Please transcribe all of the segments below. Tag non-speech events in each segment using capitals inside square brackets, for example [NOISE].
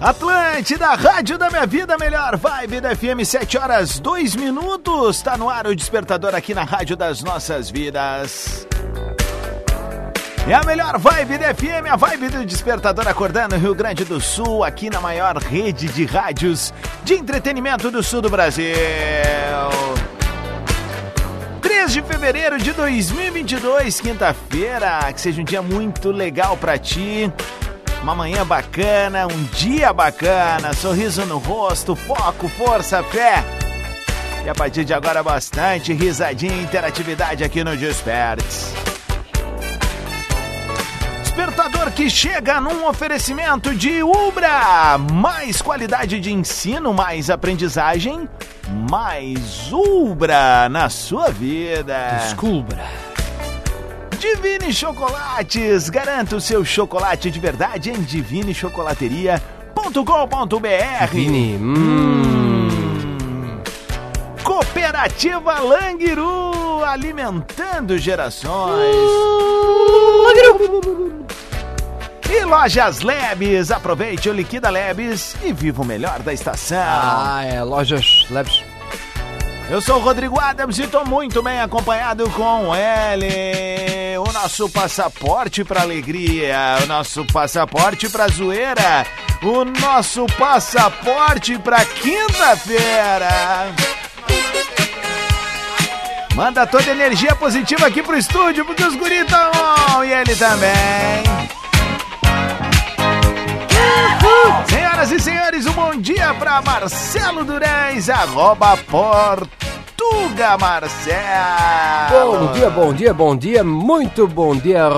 Atlântida, Rádio da Minha Vida, melhor vibe da FM, 7 horas 2 minutos. Tá no ar o despertador aqui na Rádio das Nossas Vidas. É a melhor vibe da FM, a vibe do despertador acordando Rio Grande do Sul, aqui na maior rede de rádios de entretenimento do sul do Brasil. 3 de fevereiro de 2022, quinta-feira. Que seja um dia muito legal pra ti. Uma manhã bacana, um dia bacana, sorriso no rosto, foco, força, fé. E a partir de agora, bastante risadinha e interatividade aqui no Despertes. Despertador que chega num oferecimento de Ubra. Mais qualidade de ensino, mais aprendizagem, mais Ubra na sua vida. Descubra. Divine Chocolates, garanta o seu chocolate de verdade em divinechocolateria.com.br. Vini, hum. Cooperativa Langiru, alimentando gerações. E Lojas Lebes, aproveite o Liquida Lebes e viva o melhor da estação. Ah, é, lojas Labs. Eu sou o Rodrigo Adams e estou muito bem acompanhado com ele, o nosso passaporte para alegria, o nosso passaporte para zoeira, o nosso passaporte para quinta-feira. Manda toda energia positiva aqui pro estúdio, porque os guris on, e ele também. Senhoras e senhores, um bom dia para Marcelo Durães, arroba Portuga Marcelo. Bom dia, bom dia, bom dia, muito bom dia,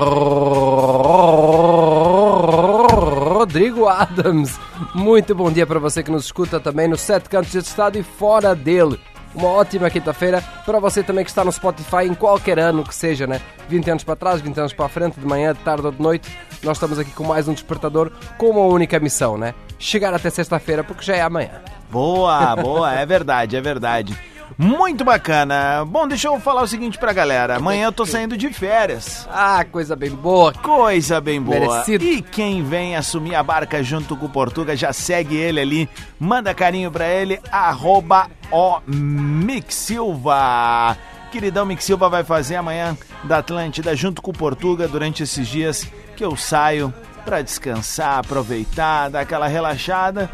Rodrigo Adams. Muito bom dia para você que nos escuta também nos sete cantos deste estado e fora dele. Uma ótima quinta-feira para você também que está no Spotify em qualquer ano que seja, né? 20 anos para trás, 20 anos para a frente, de manhã, de tarde ou de noite. Nós estamos aqui com mais um despertador com uma única missão, né? Chegar até sexta-feira porque já é amanhã. Boa, boa, é verdade, é verdade. Muito bacana. Bom, deixa eu falar o seguinte pra galera. Amanhã eu tô saindo de férias. Ah, coisa bem boa. Coisa bem boa. Merecido. E quem vem assumir a barca junto com o Portuga, já segue ele ali. Manda carinho pra ele, arroba o Mick Silva. Queridão Mick Silva vai fazer amanhã da Atlântida junto com o Portuga durante esses dias que eu saio pra descansar, aproveitar, dar aquela relaxada.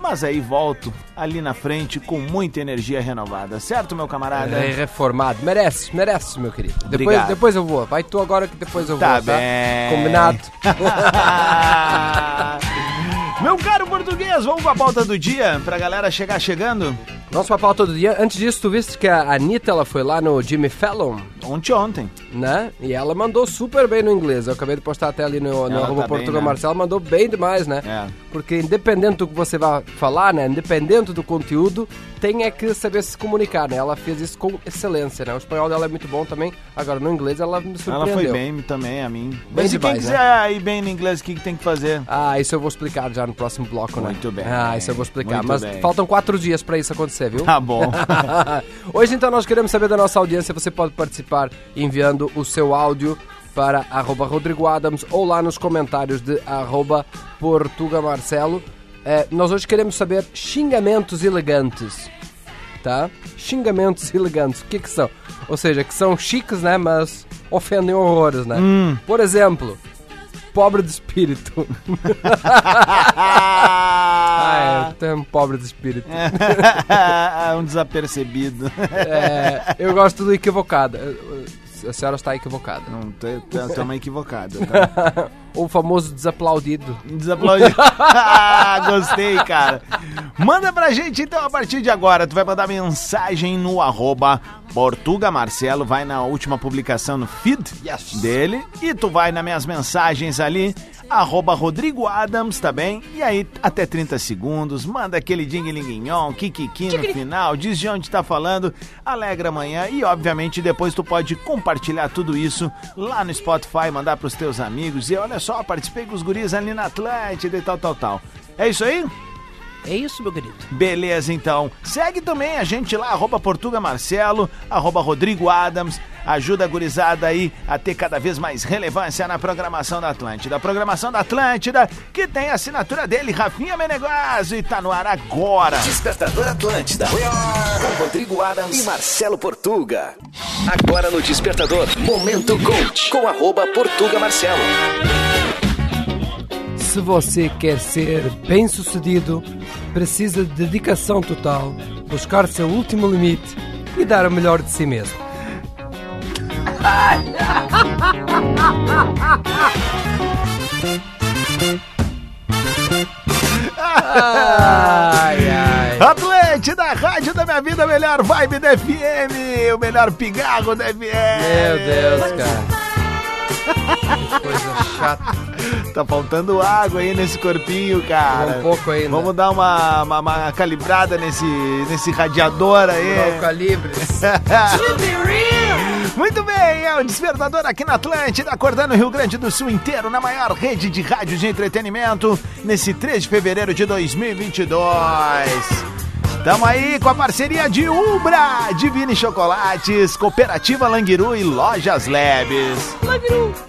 Mas aí volto ali na frente com muita energia renovada, certo, meu camarada? É reformado. Merece, merece, meu querido. Depois, Obrigado. depois eu vou. Vai tu agora que depois eu Tá vou, tá? bem. Combinado. [LAUGHS] Meu caro português, vamos pra pauta do dia pra galera chegar chegando? Nosso papel todo dia. Antes disso, tu viste que a Anitta ela foi lá no Jimmy Fallon, Ontem ontem. né? E ela mandou super bem no inglês. Eu acabei de postar até ali no, no Ela arroba tá bem, Portugal né? Marcelo, mandou bem demais, né? É. Porque independente do que você vai falar, né? Independente do conteúdo, tem é que saber se comunicar, né? Ela fez isso com excelência, né? O espanhol dela é muito bom também. Agora, no inglês, ela me Ela surpreendeu. foi bem também, a mim. Bem Mas e quem demais, quiser ir bem no inglês, o que, que tem que fazer? Ah, isso eu vou explicar já no próximo bloco, né? Muito bem. Ah, isso eu vou explicar. Muito Mas bem. faltam quatro dias pra isso acontecer, viu? Tá bom. [LAUGHS] Hoje, então, nós queremos saber da nossa audiência. Você pode participar enviando o seu áudio para arroba Rodrigo Adams ou lá nos comentários de arroba Portuga Marcelo. É, nós hoje queremos saber xingamentos elegantes. Tá? Xingamentos elegantes. O que que são? Ou seja, que são chiques, né? Mas ofendem horrores, né? Por exemplo, pobre de espírito. [LAUGHS] ah, é, tu é um pobre de espírito. um desapercebido. É, eu gosto do equivocado. a senhora está equivocada. Não, estamos equivocados. Tá? [LAUGHS] o famoso desaplaudido. Desaplaudido. [LAUGHS] Gostei, cara. Manda pra gente então a partir de agora. Tu vai mandar mensagem no arroba Portuga Marcelo. Vai na última publicação no feed Yes. dele. E tu vai nas minhas mensagens ali. Arroba Rodrigo Adams, tá bem? E aí, até 30 segundos, manda aquele ding-linguinhon, kikiki no final, diz de onde tá falando, alegra amanhã e, obviamente, depois tu pode compartilhar tudo isso lá no Spotify, mandar pros teus amigos e olha só, participei com os guris ali na Atlântida e tal, tal, tal. É isso aí? É isso, meu querido. Beleza, então. Segue também a gente lá, arroba Portuga Marcelo, arroba Rodrigo Adams. Ajuda a gurizada aí a ter cada vez mais relevância na programação da Atlântida. A programação da Atlântida, que tem a assinatura dele, Rafinha Menegazzo, e tá no ar agora. Despertador Atlântida. Com Rodrigo Adams e Marcelo Portuga. Agora no Despertador, Momento Coach. Com arroba Portuga Marcelo. Se você quer ser bem sucedido, precisa de dedicação total, buscar seu último limite e dar o melhor de si mesmo. Ai, ai. Atlântida, rádio da minha vida, melhor vibe da FM, o melhor pigarro da FM. Meu Deus, cara. [LAUGHS] Coisa chata. Tá faltando água aí nesse corpinho, cara. Um pouco ainda. Vamos dar uma, uma, uma calibrada nesse, nesse radiador aí. Não calibres. [LAUGHS] Muito bem, é o Despertador aqui na Atlântida, acordando o Rio Grande do Sul inteiro, na maior rede de rádio de entretenimento, nesse 3 de fevereiro de 2022. Tamo aí com a parceria de Ubra, Divine Chocolates, Cooperativa Languiru e Lojas Labs.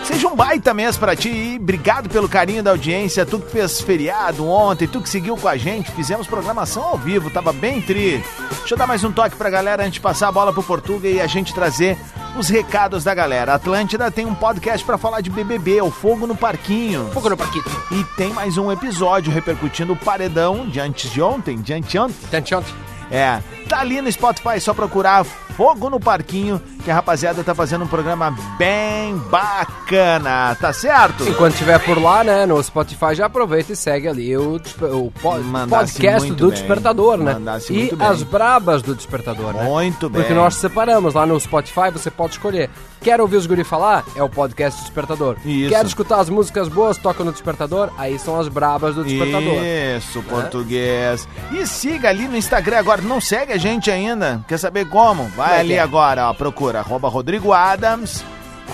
Seja um baita mês pra ti e obrigado pelo carinho da audiência. Tu que fez feriado ontem, tu que seguiu com a gente, fizemos programação ao vivo, tava bem tri. Deixa eu dar mais um toque pra galera antes de passar a bola pro Portuga e a gente trazer os recados da galera. A Atlântida tem um podcast pra falar de BBB, o Fogo no Parquinho. Fogo no parquito. E tem mais um episódio repercutindo o paredão de antes de ontem, de anteontem. Tchante, É, tá ali no Spotify, só procurar Fogo no Parquinho, que a rapaziada tá fazendo um programa bem bacana, tá certo? Enquanto estiver por lá, né, no Spotify, já aproveita e segue ali o, o po- Mandasse podcast muito do bem. Despertador, né? Mandasse E muito as brabas do Despertador, né? Muito bem. Porque nós separamos lá no Spotify, você pode escolher. Quer ouvir os guri falar? É o podcast do Despertador. Isso. Quer escutar as músicas boas, toca no Despertador? Aí são as brabas do Despertador. Isso, português. E siga ali no Instagram agora. Não segue a gente ainda? Quer saber como? Vai Como é ali que é? agora, ó. Procura arroba Rodrigo Adams.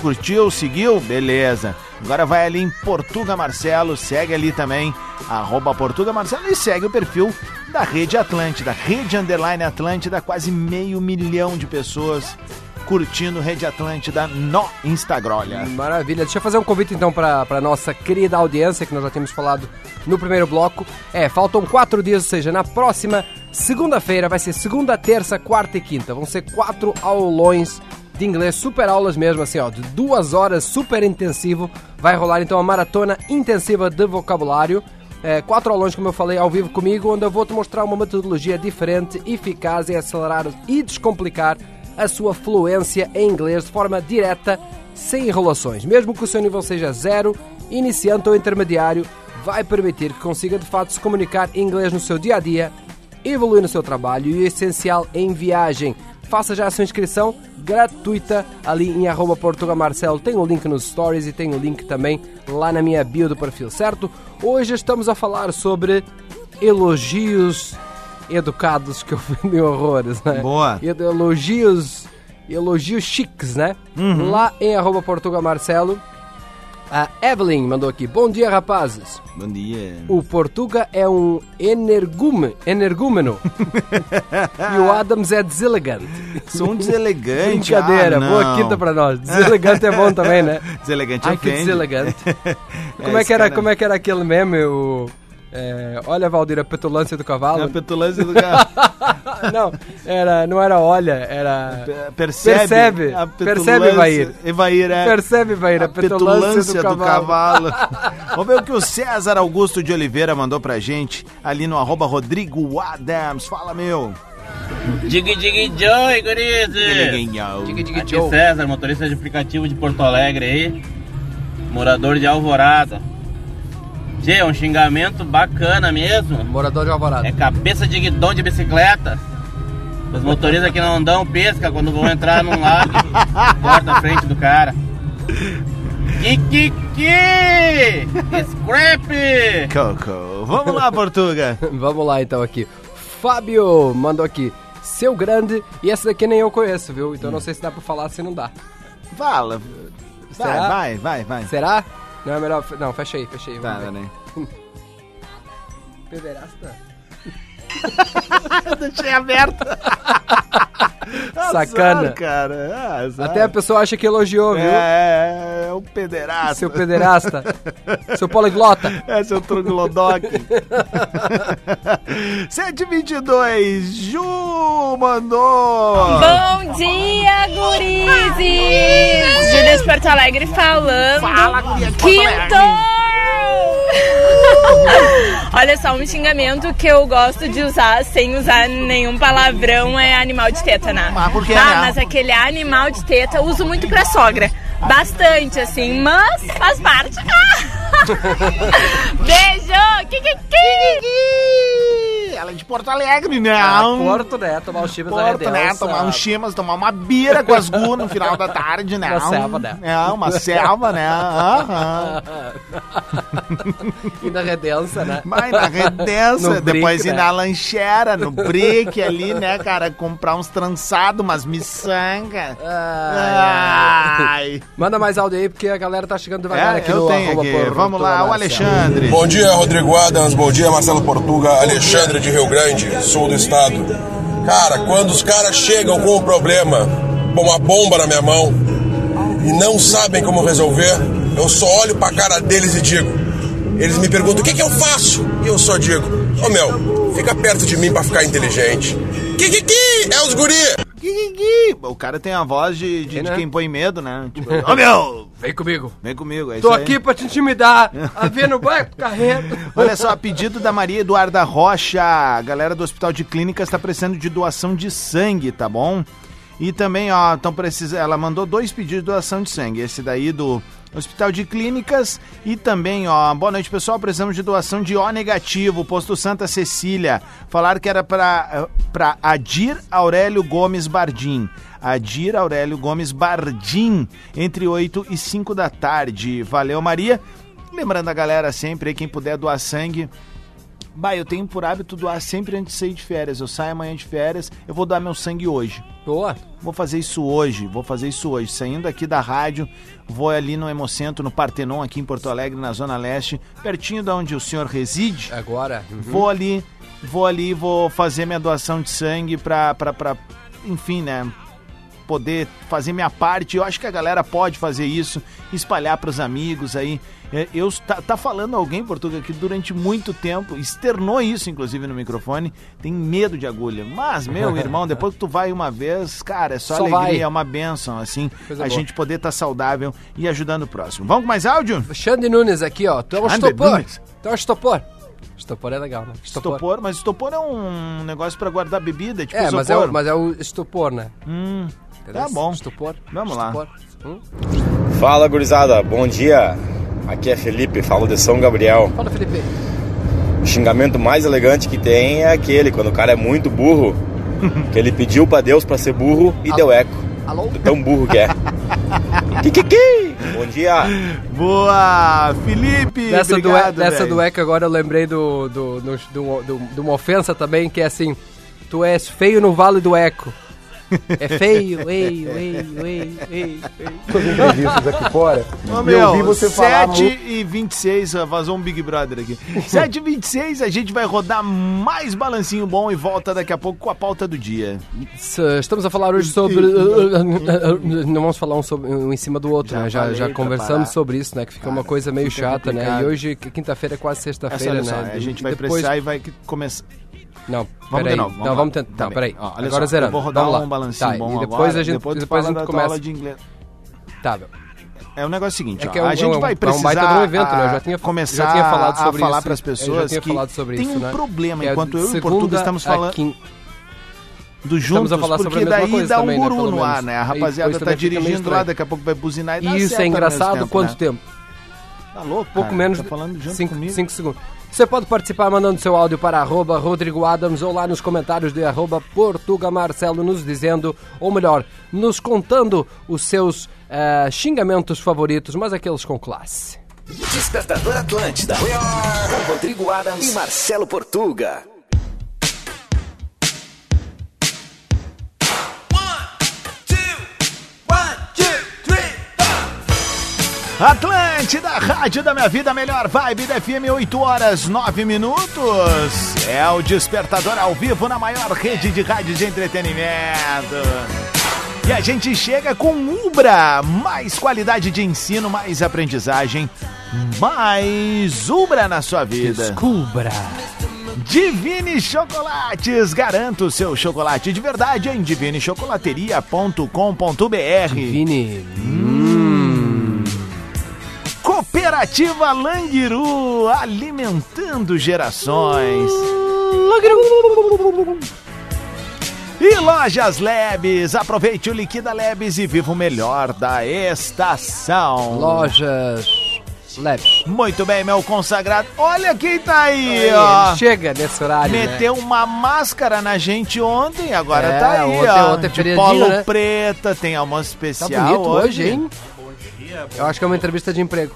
Curtiu, seguiu? Beleza. Agora vai ali em Portuga Marcelo, segue ali também, arroba Portuga Marcelo e segue o perfil da Rede Atlântida, Rede Underline Atlântida, quase meio milhão de pessoas curtindo Rede Atlântida no Instagram. Maravilha. Deixa eu fazer um convite então para para nossa querida audiência que nós já tínhamos falado no primeiro bloco. É, faltam quatro dias, ou seja, na próxima segunda-feira vai ser segunda, terça, quarta e quinta. Vão ser quatro aulões de inglês, super aulas mesmo, assim, ó, de duas horas, super intensivo. Vai rolar então uma maratona intensiva de vocabulário. É, quatro aulões, como eu falei, ao vivo comigo, onde eu vou te mostrar uma metodologia diferente, eficaz em acelerar e descomplicar a sua fluência em inglês de forma direta, sem enrolações. Mesmo que o seu nível seja zero, iniciante ou intermediário, vai permitir que consiga de fato se comunicar em inglês no seu dia a dia, evoluir no seu trabalho e o essencial em viagem. Faça já a sua inscrição gratuita ali em arroba Portuga Marcelo. Tem o link nos stories e tem o link também lá na minha bio do perfil, certo? Hoje estamos a falar sobre elogios educados que ofendem horrores, né? Boa. Elogios, elogios chiques, né? Lá em arroba Portuga Marcelo. A Evelyn mandou aqui. Bom dia, rapazes. Bom dia. O Portuga é um energume, energúmeno. [LAUGHS] e o Adams é deselegante. Sou um deselegante. [LAUGHS] Brincadeira, ah, não. boa quinta pra nós. Deselegante é bom também, né? [LAUGHS] Deselegante Ai, que ofende. deselegante. Como é, que era, cara- como é que era aquele meme? O, é, olha, Valdir, a petulância do cavalo. É a petulância do cara. [LAUGHS] não, era, não era olha, era... Percebe? Percebe. a Percebe, petulância- Evair. Evair, é. Percebe, vai, a a petulância, do cavalo. [LAUGHS] Vamos ver o que o César Augusto de Oliveira mandou pra gente ali no arroba Rodrigo Adams. Fala, meu. Dig Dig Joy, gurizes! Diga, Aqui Joe. César, motorista de aplicativo de Porto Alegre aí, morador de Alvorada. Tchê, um xingamento bacana mesmo. Morador de Alvorada. É cabeça de guidão de bicicleta. Os motoristas que não dão pesca quando vão entrar num lago, [LAUGHS] corta a frente do cara. Kikiki! Scrap! Coco. Vamos lá, Portuga. [LAUGHS] Vamos lá então aqui. Fábio mandou aqui. Seu grande. E essa daqui nem eu conheço, viu? Então não sei se dá pra falar, se não dá. Fala. Vai, vai, vai. Será? Não é melhor. Não, fecha aí, fecha aí. Tá, vamos ver. né? [LAUGHS] Pederasta. [LAUGHS] Deixei aberto. [LAUGHS] Sacana. Azar, cara. Azar. Até a pessoa acha que elogiou, viu? É, é, é um pederasta. Seu pederasta. seu poliglota. É, seu troglodoc. 722, Ju mandou. Bom dia, gurizes! Porto Alegre falando. Fala, guria de Porto Quinto! [LAUGHS] Olha só, um xingamento que eu gosto de usar sem usar nenhum palavrão é animal de teta, né? Mas por que, Ah, né? mas aquele animal de teta eu uso muito pra sogra. Bastante, assim, mas faz parte. [LAUGHS] Beijo! Kikiki! Ela é de Porto Alegre, né? Ah, Porto, né? Tomar o chimas da Porto, né? Tomar um chimas, tomar uma bira com as gu no final da tarde, né? Uma selva, né? É, uma selva, né? Aham. E na redença, né? Vai na redença, No depois brick, ir né? na lanchera, no brick ali, né, cara? Comprar uns trançados, umas miçanga. Ai. Ai. Manda mais áudio aí, porque a galera tá chegando devagar É, aqui eu no tenho aqui. por Vamos lá, o. Alexandre. Bom dia, Rodrigo Adams. Bom dia, Marcelo Portuga. Alexandre de Rio Grande, sul do estado. Cara, quando os caras chegam com um problema, com uma bomba na minha mão, e não sabem como resolver, eu só olho pra cara deles e digo. Eles me perguntam o que, que eu faço? E eu só digo: Ô meu, fica perto de mim pra ficar inteligente. Que que que? É os guri! O cara tem a voz de, de, de né? quem põe medo, né? [LAUGHS] Tipo, ô meu, Vem comigo. vem comigo. É Tô aqui pra te intimidar. [LAUGHS] A ver no banco, carreta. Olha só, a pedido da Maria Eduarda Rocha, a galera do Hospital de Clínicas está precisando de doação de sangue, tá bom? E também, ó, estão precisando. Ela mandou dois pedidos de doação de sangue. Esse daí do Hospital de Clínicas e também, ó, boa noite pessoal, precisamos de doação de O negativo, posto Santa Cecília. Falaram que era para para Adir Aurélio Gomes Bardim. Adir Aurélio Gomes Bardim, entre 8 e 5 da tarde. Valeu, Maria. Lembrando a galera sempre quem puder doar sangue. Bah, eu tenho por hábito doar sempre antes de sair de férias. Eu saio amanhã de férias, eu vou doar meu sangue hoje. Boa. Vou fazer isso hoje, vou fazer isso hoje. Saindo aqui da rádio, vou ali no Hemocentro, no Partenon, aqui em Porto Alegre, na Zona Leste, pertinho da onde o senhor reside. Agora. uhum. Vou ali, vou ali, vou fazer minha doação de sangue pra, pra, pra enfim, né? Poder fazer minha parte. Eu acho que a galera pode fazer isso, espalhar pros amigos aí. É, Eu, tá, tá falando alguém, Portugal, que durante muito tempo externou isso, inclusive, no microfone, tem medo de agulha. Mas, meu [LAUGHS] irmão, depois que tu vai uma vez, cara, é só, Só alegria, vai. é uma benção, assim, Coisa a boa. gente poder estar saudável e ajudando o próximo. Vamos com mais áudio? Xande Nunes aqui, ó. Tu é um estopor. Tu é um estopor. Estopor é legal, né? Estopor, mas estopor é um negócio pra guardar bebida, tipo É, mas é, o, mas é o estopor, né? Hum, Tá bom. Estopor. Vamos lá. estopor. Hum? Fala gurizada, bom dia. Aqui é Felipe, falo de São Gabriel. Fala, Felipe. O xingamento mais elegante que tem é aquele, quando o cara é muito burro, [LAUGHS] que ele pediu pra Deus pra ser burro e deu eco. Alô? De tão burro que é. [LAUGHS] Kikiki! Bom dia! Boa! Felipe! Dessa, do, obrigado, dessa velho. do ECA agora eu lembrei do, do, do, do- do- de uma ofensa também, que é assim, tu és feio no Vale do Eco. É feio, ei, ei, ei, ei, ei. entrevistas aqui fora. Ô, meu, eu vi você falar 7 muito. e 26, ó, vazou um Big Brother aqui. 7 e 26, a gente vai rodar mais balancinho bom e volta daqui a pouco com a pauta do dia. Estamos a falar hoje sobre. Não vamos falar um, sobre, um em cima do outro, Já né? Já, já conversamos sobre isso, né? Que fica uma coisa meio chata, né? complicado. E hoje, quinta-feira é quase Essa, sexta-feira, só, né? a gente vai depois- precisar e vai começar. Não, Vamos peraí. de novo. não, lá. vamos tentar. Tá Não, peraí. Ó, olha Agora só, zerando. Eu vou rodar vamos lá. um balancinho tá, bom e depois agora, a gente, depois depois a gente aula começa. de inglês. Tá, meu. É o negócio seguinte, É ó, que é um- a gente é um- vai é um precisar de um evento, né? Eu já a- tinha- começar já tinha falado sobre a falar para as pessoas que tem isso, um né? problema é enquanto de eu e o Portuga estamos a falando. do juntos, a falar sobre porque a daí dá um né, guru pelo no ar, né? A rapaziada tá meio dirigindo lá, daqui a pouco vai buzinar e dá isso é engraçado tempo, quanto né? tempo? Tá louco, Pouco menos Tá falando junto 5 comigo. segundos. Você pode participar mandando seu áudio para arroba Rodrigo Adams ou lá nos comentários de arroba Portuga Marcelo nos dizendo, ou melhor, nos contando os seus eh, xingamentos favoritos, mas aqueles com classe. Despertador Atlântida. Com Rodrigo Adams e Marcelo Portuga. Atlântida, Rádio da Minha Vida, melhor vibe da FM, 8 horas 9 minutos. É o Despertador ao vivo na maior rede de rádio de entretenimento. E a gente chega com Ubra, mais qualidade de ensino, mais aprendizagem, mais Ubra na sua vida. Descubra! Divine Chocolates, garanta o seu chocolate de verdade em divinechocolateria.com.br. Vini, Cooperativa Languiru, alimentando gerações. E Lojas Lebes, aproveite o Liquida Lebes e viva o melhor da estação. lojas leves. Muito bem, meu consagrado. Olha quem tá aí, ó. Chega nesse horário, né? Meteu uma máscara na gente ontem, agora É, tá aí, ontem- ó. ontem é de polo né? preta, tem almoço Tá especial bonito hoje, hein? Eu acho que é uma entrevista de emprego.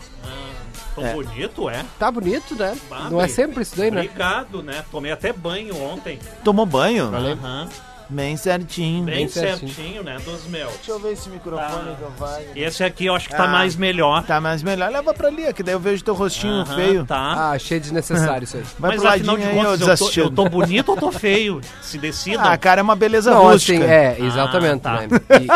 Tão bonito, é? Tá bonito, né? Bah, Não é sempre isso daí, né? Obrigado, né? Tomei até banho ontem. Tomou banho? Aham. Bem certinho. Bem, Bem certinho. certinho. né? Dos meus. Deixa eu ver esse microfone que eu faço. Esse aqui eu acho que tá Ah. mais melhor. Tá mais melhor. Leva pra ali, que daí eu vejo teu rostinho Aham, feio. Tá. Ah, achei desnecessário isso aí. [LAUGHS] Vai Mas afinal de contas, eu tô, desassistido. eu tô bonito ou tô feio? Se decidam. Ah, cara, é uma beleza Não, rústica. assim, é, exatamente. Ah, tá. né?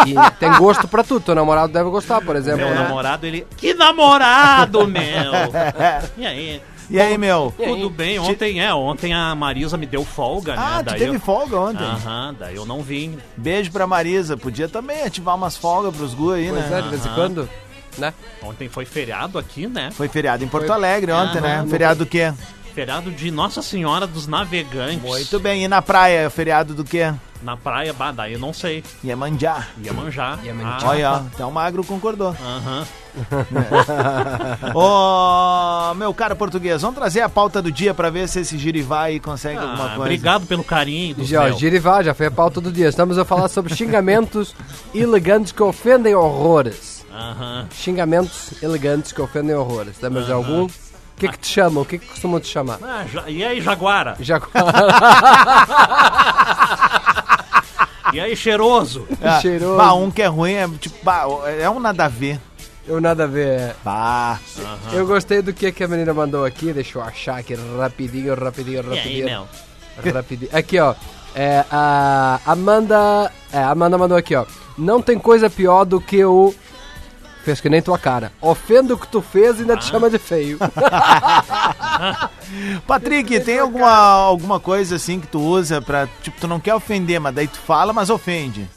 E, e tem gosto pra tudo. Teu namorado deve gostar, por exemplo. Meu né? namorado, ele. Que namorado, meu! [LAUGHS] E aí? E aí, meu? Tudo bem? Ontem é, ontem a Marisa me deu folga, né? Ah, tu Daí teve eu... folga ontem. Aham, daí eu não vim. Beijo pra Marisa. Podia também ativar umas folgas pros gu aí, Pois né? é, de vez em quando, né? Ontem foi feriado aqui, né? Foi feriado em Porto Foi- Alegre ontem, né? Feriado do quê? Feriado de Nossa Senhora dos Navegantes. Muito bem. E na praia, feriado do quê? Na praia, bah, daí eu não sei. Iemanjá. Ia manjar. Iemanjá. Ah, Olha, ó. Até o magro concordou. Aham. [LAUGHS] Ô, meu cara português, vamos trazer a pauta do dia pra ver se esse girivá aí consegue Ah, alguma coisa. obrigado pelo carinho do Já, céu. Girivá, já foi a pauta do dia. Estamos a falar sobre xingamentos [LAUGHS] elegantes que ofendem horrores. Aham. Xingamentos elegantes que ofendem horrores. De algum? O que que te chamam? O que que costumam te chamar? Ah, ja- E aí, Jaguara? Jaguar. [LAUGHS] E aí, cheiroso? Ah, Cheiroso. Bah, um que é ruim é tipo, bah, é um nada a ver. Eu nada a ver. Bah. Eu gostei do que, que a menina mandou aqui. Deixa eu achar aqui rapidinho, rapidinho, E aí, rapidinho. meu? Rapidinho. Aqui, ó. É, a Amanda. É, a Amanda mandou aqui, ó. Não tem coisa pior do que o. Fez que nem tua cara. Ofenda o que tu fez e ainda te chama de feio. [LAUGHS] Patrick, tem alguma, alguma coisa assim que tu usa pra. Tipo, tu não quer ofender, mas daí tu fala, mas ofende.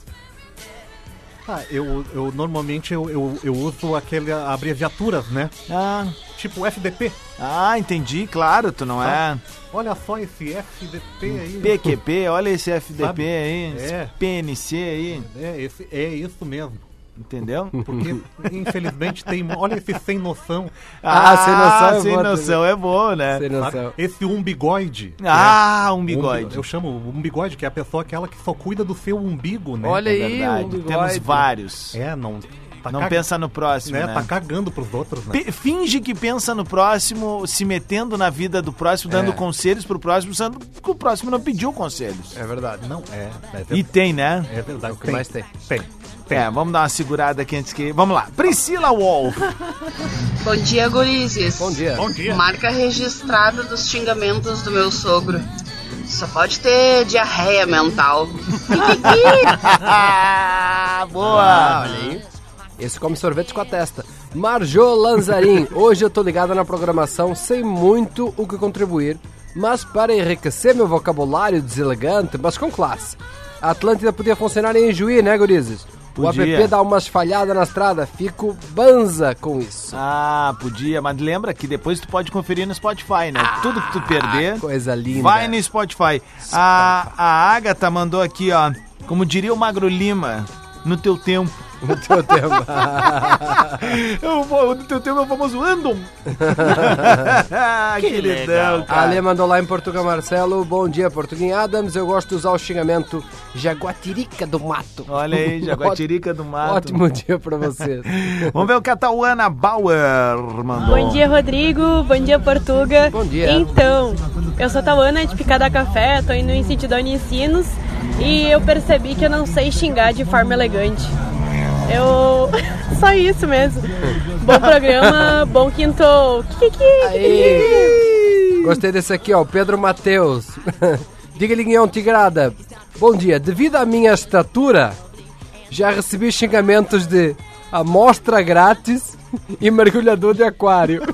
Ah, eu, eu normalmente eu, eu, eu uso aquelas abreviaturas, né? Ah, Tipo FDP. ah, entendi, claro, tu não é. Olha só esse FDP aí. PQP, olha esse FDP Sabe? aí, É. esse PNC aí, É, esse, é isso mesmo. Entendeu? Porque, [LAUGHS] infelizmente, tem. Olha esse sem noção. Ah, sem noção é sem boa noção é bom, né? Sem sabe? noção. Esse umbigoide. Ah, um Um bi- bigode. Eu chamo umbigode, que é a pessoa aquela que só cuida do seu umbigo, né? Olha É aí, verdade, temos vários. É, não. Tá Não cag- pensa no próximo, né? né? Tá cagando pros outros, né? Pe- Finge que pensa no próximo, se metendo na vida do próximo, dando É. conselhos pro próximo, sendo que o próximo não pediu conselhos. É verdade. Não, é. É E tem, né? É verdade. o que mais tem. Tem. É, vamos dar uma segurada aqui antes que. Vamos lá. Priscila Wolf. Bom dia, gurizes. Bom dia. Bom dia. Marca registrada dos xingamentos do meu sogro. Só pode ter diarreia mental. [LAUGHS] Ah, boa! Ah, olha aí. Esse come sorvete com a testa. Marjô Lanzarin. Hoje eu tô ligada na programação sem muito o que contribuir, mas para enriquecer meu vocabulário deselegante, mas com classe. A Atlântida podia funcionar em Juí, né, gurizes? O Podia. app dá umas falhadas na estrada, fico banza com isso. Ah, podia, mas lembra que depois tu pode conferir no Spotify, né? Tudo que tu perder, Coisa linda. vai no Spotify. A, a Agatha mandou aqui, ó, como diria o Magro Lima, no teu tempo. [LAUGHS] No teu tempo. [LAUGHS] Eu vou, no teu tempo é o famoso Andom. [LAUGHS] Que Queridão, legal. A. Ale mandou lá em Portugal Marcelo. Bom dia, Portuguinho Adams. Eu gosto de usar o xingamento Jaguatirica do Mato. Olha aí, Jaguatirica do Mato. Ótimo dia pra vocês. Vamos ver o que a Tauana Bauer mandou. Bom dia, Rodrigo. Bom dia, Portuga. Bom dia. Então, eu sou Tauana de Picada Café, tô indo em sentido Unicinos e eu percebi que eu não sei xingar de forma elegante. Eu. [LAUGHS] Só isso mesmo. Bom programa, bom quinto. Kiki. Gostei desse aqui, ó. Pedro Mateus. [LAUGHS] Diga Linguão Tigrada. Bom dia. Devido à minha estatura, já recebi xingamentos de amostra grátis e mergulhador de aquário. [LAUGHS]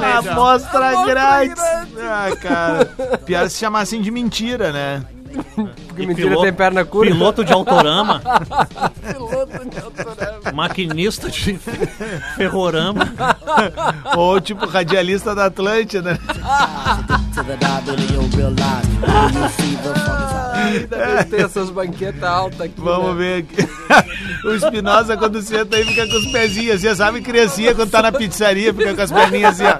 Amostra grátis. Ah, cara. Pior se chamar assim de mentira, né? Porque mentira tem perna curta. Piloto de autorama. [LAUGHS] Piloto de autorama. Maquinista de ferrorama. [LAUGHS] Ou tipo radialista da Atlântida. Ainda bem que tem essas banquetas altas aqui. Vamos né? ver aqui. [LAUGHS] O Espinosa, quando senta aí, fica com os pezinhos assim. Sabe criancinha quando tá na pizzaria, fica com as perninhas assim, ó.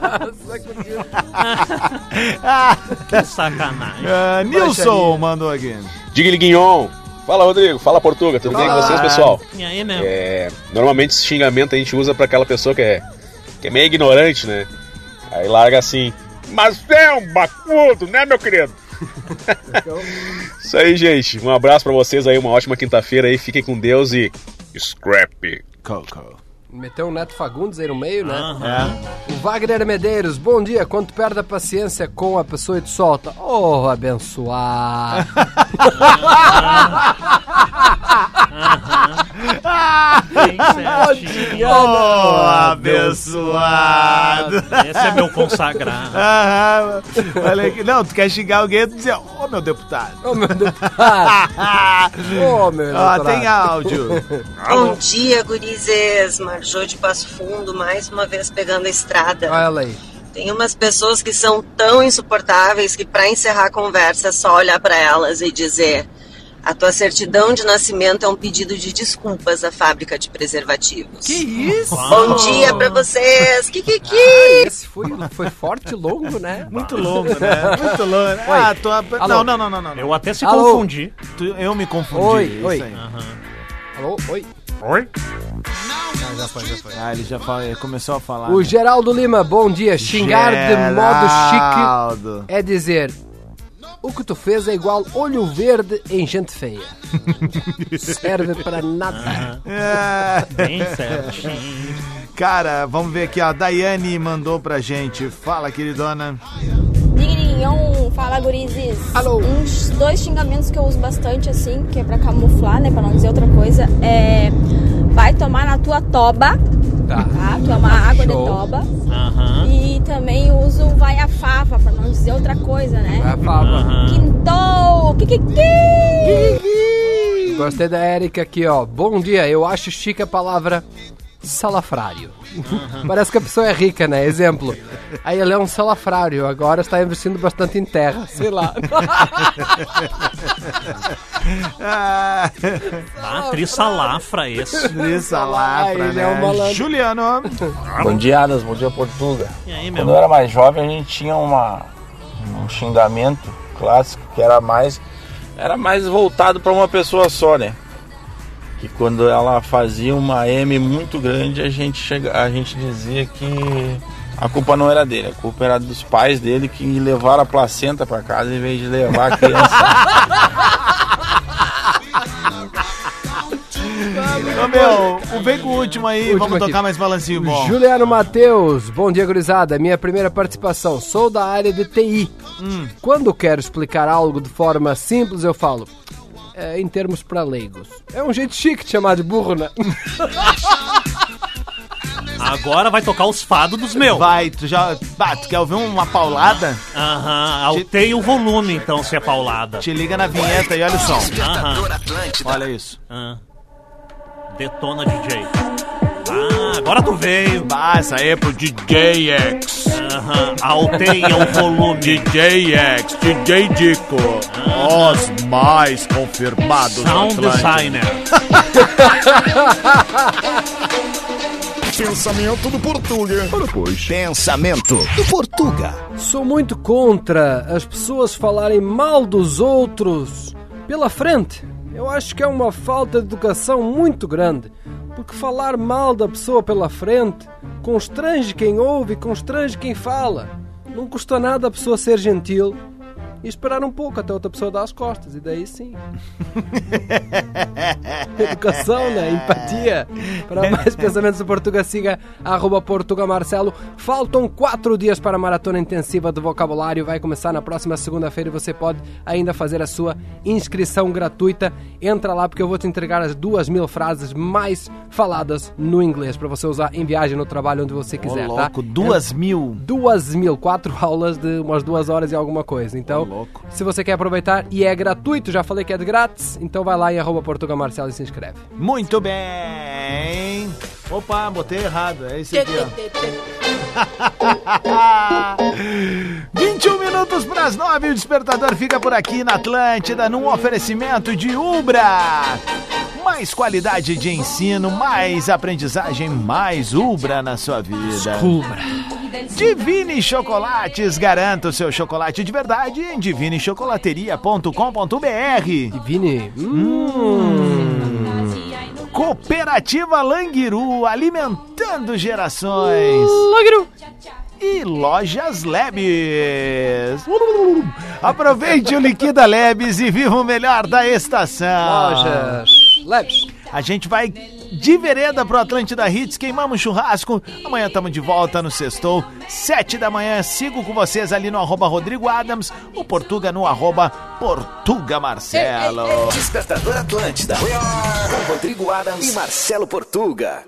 Que sacanagem. Ah, Nilson mandou aqui. Diga Guignon. Fala, Rodrigo. Fala, Portuga. Tudo bem com vocês, pessoal? E aí, meu? É, normalmente esse xingamento a gente usa pra aquela pessoa que é, que é meio ignorante, né? Aí larga assim. Mas é um bacudo, né, meu querido? [LAUGHS] Isso aí, gente. Um abraço pra vocês aí, uma ótima quinta-feira aí. Fiquem com Deus e. Scrap. Coco. Meteu um Neto Fagundes aí no meio, né? Aham. O Wagner Medeiros, bom dia. Quando perde a paciência com a pessoa e tu solta, oh, abençoado. [LAUGHS] Bem certinho. Oh, abençoado. Esse é meu consagrado. [LAUGHS] Aham. Olha aqui. Não, tu quer xingar alguém, tu diz, ô meu deputado. Ô, meu deputado. [LAUGHS] Ô, meu Ó, doutorado. tem áudio. [LAUGHS] Bom dia, gurizes. Marjô de Passo Fundo, mais uma vez pegando a estrada. Olha ela aí. Tem umas pessoas que são tão insuportáveis que para encerrar a conversa é só olhar para elas e dizer: a tua certidão de nascimento é um pedido de desculpas à fábrica de preservativos. Que isso? Bom dia para vocês. Kikiki. Ah, esse foi, foi forte e longo, né? [LAUGHS] Muito longo, né? Muito longo. né? Ah, tô... Alô? Não, não, não, não, não. Eu até se Alô? confundi. Tu- Eu me confundi. Oi, oi. aí. Alô, oi. Oi? Ah, já foi, já foi. Ah, ele já fala- ele começou a falar. O né? Geraldo Lima, bom dia. Xingar de modo Geraldo. chique é dizer: o que tu fez é igual olho verde em gente feia. [LAUGHS] Serve pra nada. É. Bem certinho. Cara, vamos ver aqui, ó. A Daiane mandou pra gente. Fala, queridona. Digrinhão, fala gurizes. Alô. Uns dois xingamentos que eu uso bastante, assim, que é pra camuflar, né? Pra não dizer outra coisa. É. Vai tomar na tua toba, Tá. tá? Tomar água Show. de toba. Aham. E também uso vai a fava, pra não dizer outra coisa, né? Vai a fava. Aham. Quintou! Kikiki! Gostei da Érica aqui, ó. Bom dia, eu acho chique a palavra salafrário. [LAUGHS] Parece que a pessoa é rica, né? Exemplo. Aí ele é um salafrário, agora está investindo bastante em terra, sei lá. [LAUGHS] Ah, Trissalafra esse. Lisa Lafra, Ele é um né? malandro. Juliano. Bom dia, Adas. Bom dia, Portuga. E aí, Quando meu? eu era mais jovem, a gente tinha uma, um xingamento clássico que era mais era mais voltado para uma pessoa só, né? Que quando ela fazia uma M muito grande, a gente chega, a gente dizia que a culpa não era dele, a culpa era dos pais dele que levaram a placenta para casa em vez de levar a criança. Ô, meu, o- vem com o último aí. Último vamos aqui. tocar mais balancinho bom. Juliano Matheus, bom dia, gurizada. Minha primeira participação, sou da área de TI. Hum. Quando quero explicar algo de forma simples, eu falo. É, em termos pra leigos. É um jeito chique de chamar de burro, né? [LAUGHS] Agora vai tocar os fados dos meus. Vai, tu já. Bah, tu quer ouvir uma paulada? Aham, altei o volume então, se é paulada. Te liga na vinheta e olha o som. Aham. Olha isso. Ah. Detona DJ. Agora tu veio. Ah, essa aí é pro DJ X. Aham, o volume. DJ X, DJ Dico. Os mais confirmados do Sound designer. [LAUGHS] Pensamento do Portuga. Ora, pois. Pensamento do Portuga. Sou muito contra as pessoas falarem mal dos outros pela frente. Eu acho que é uma falta de educação muito grande. Porque falar mal da pessoa pela frente constrange quem ouve e constrange quem fala. Não custa nada a pessoa ser gentil e esperar um pouco até outra pessoa dar as costas. E daí sim. [LAUGHS] Educação, né? Empatia. Para mais [LAUGHS] pensamentos do Portuga, siga arroba Portuga Marcelo. Faltam quatro dias para a maratona intensiva do vocabulário. Vai começar na próxima segunda-feira e você pode ainda fazer a sua inscrição gratuita. Entra lá porque eu vou te entregar as duas mil frases mais faladas no inglês para você usar em viagem no trabalho onde você quiser, Ô, tá? louco, duas mil. Duas mil, quatro [LAUGHS] aulas de umas duas horas e alguma coisa. Então, se você quer aproveitar e é gratuito, já falei que é de grátis, então vai lá em arroba Portuga Marcelo e se inscreve. Muito bem. Opa, botei errado. É esse aqui, ó. [LAUGHS] 21 minutos para as 9, o despertador fica por aqui na Atlântida, num oferecimento de Ubra. Mais qualidade de ensino, mais aprendizagem, mais Ubra na sua vida. Ubra. Divine Chocolates, garanta o seu chocolate de verdade em divinechocolateria.com.br. Divine. Hum. Cooperativa Languiru, alimentando gerações. Languiru. E Lojas Lebes. Aproveite o Liquida Lebes e viva o melhor da estação. Lojas Lebes. A gente vai de vereda pro Atlântida Hits, queimamos churrasco. Amanhã estamos de volta no Sextou, sete da manhã. Sigo com vocês ali no arroba Rodrigo Adams, o Portuga no arroba Portuga Marcelo. Despertador Atlântida. Com Rodrigo Adams e Marcelo Portuga.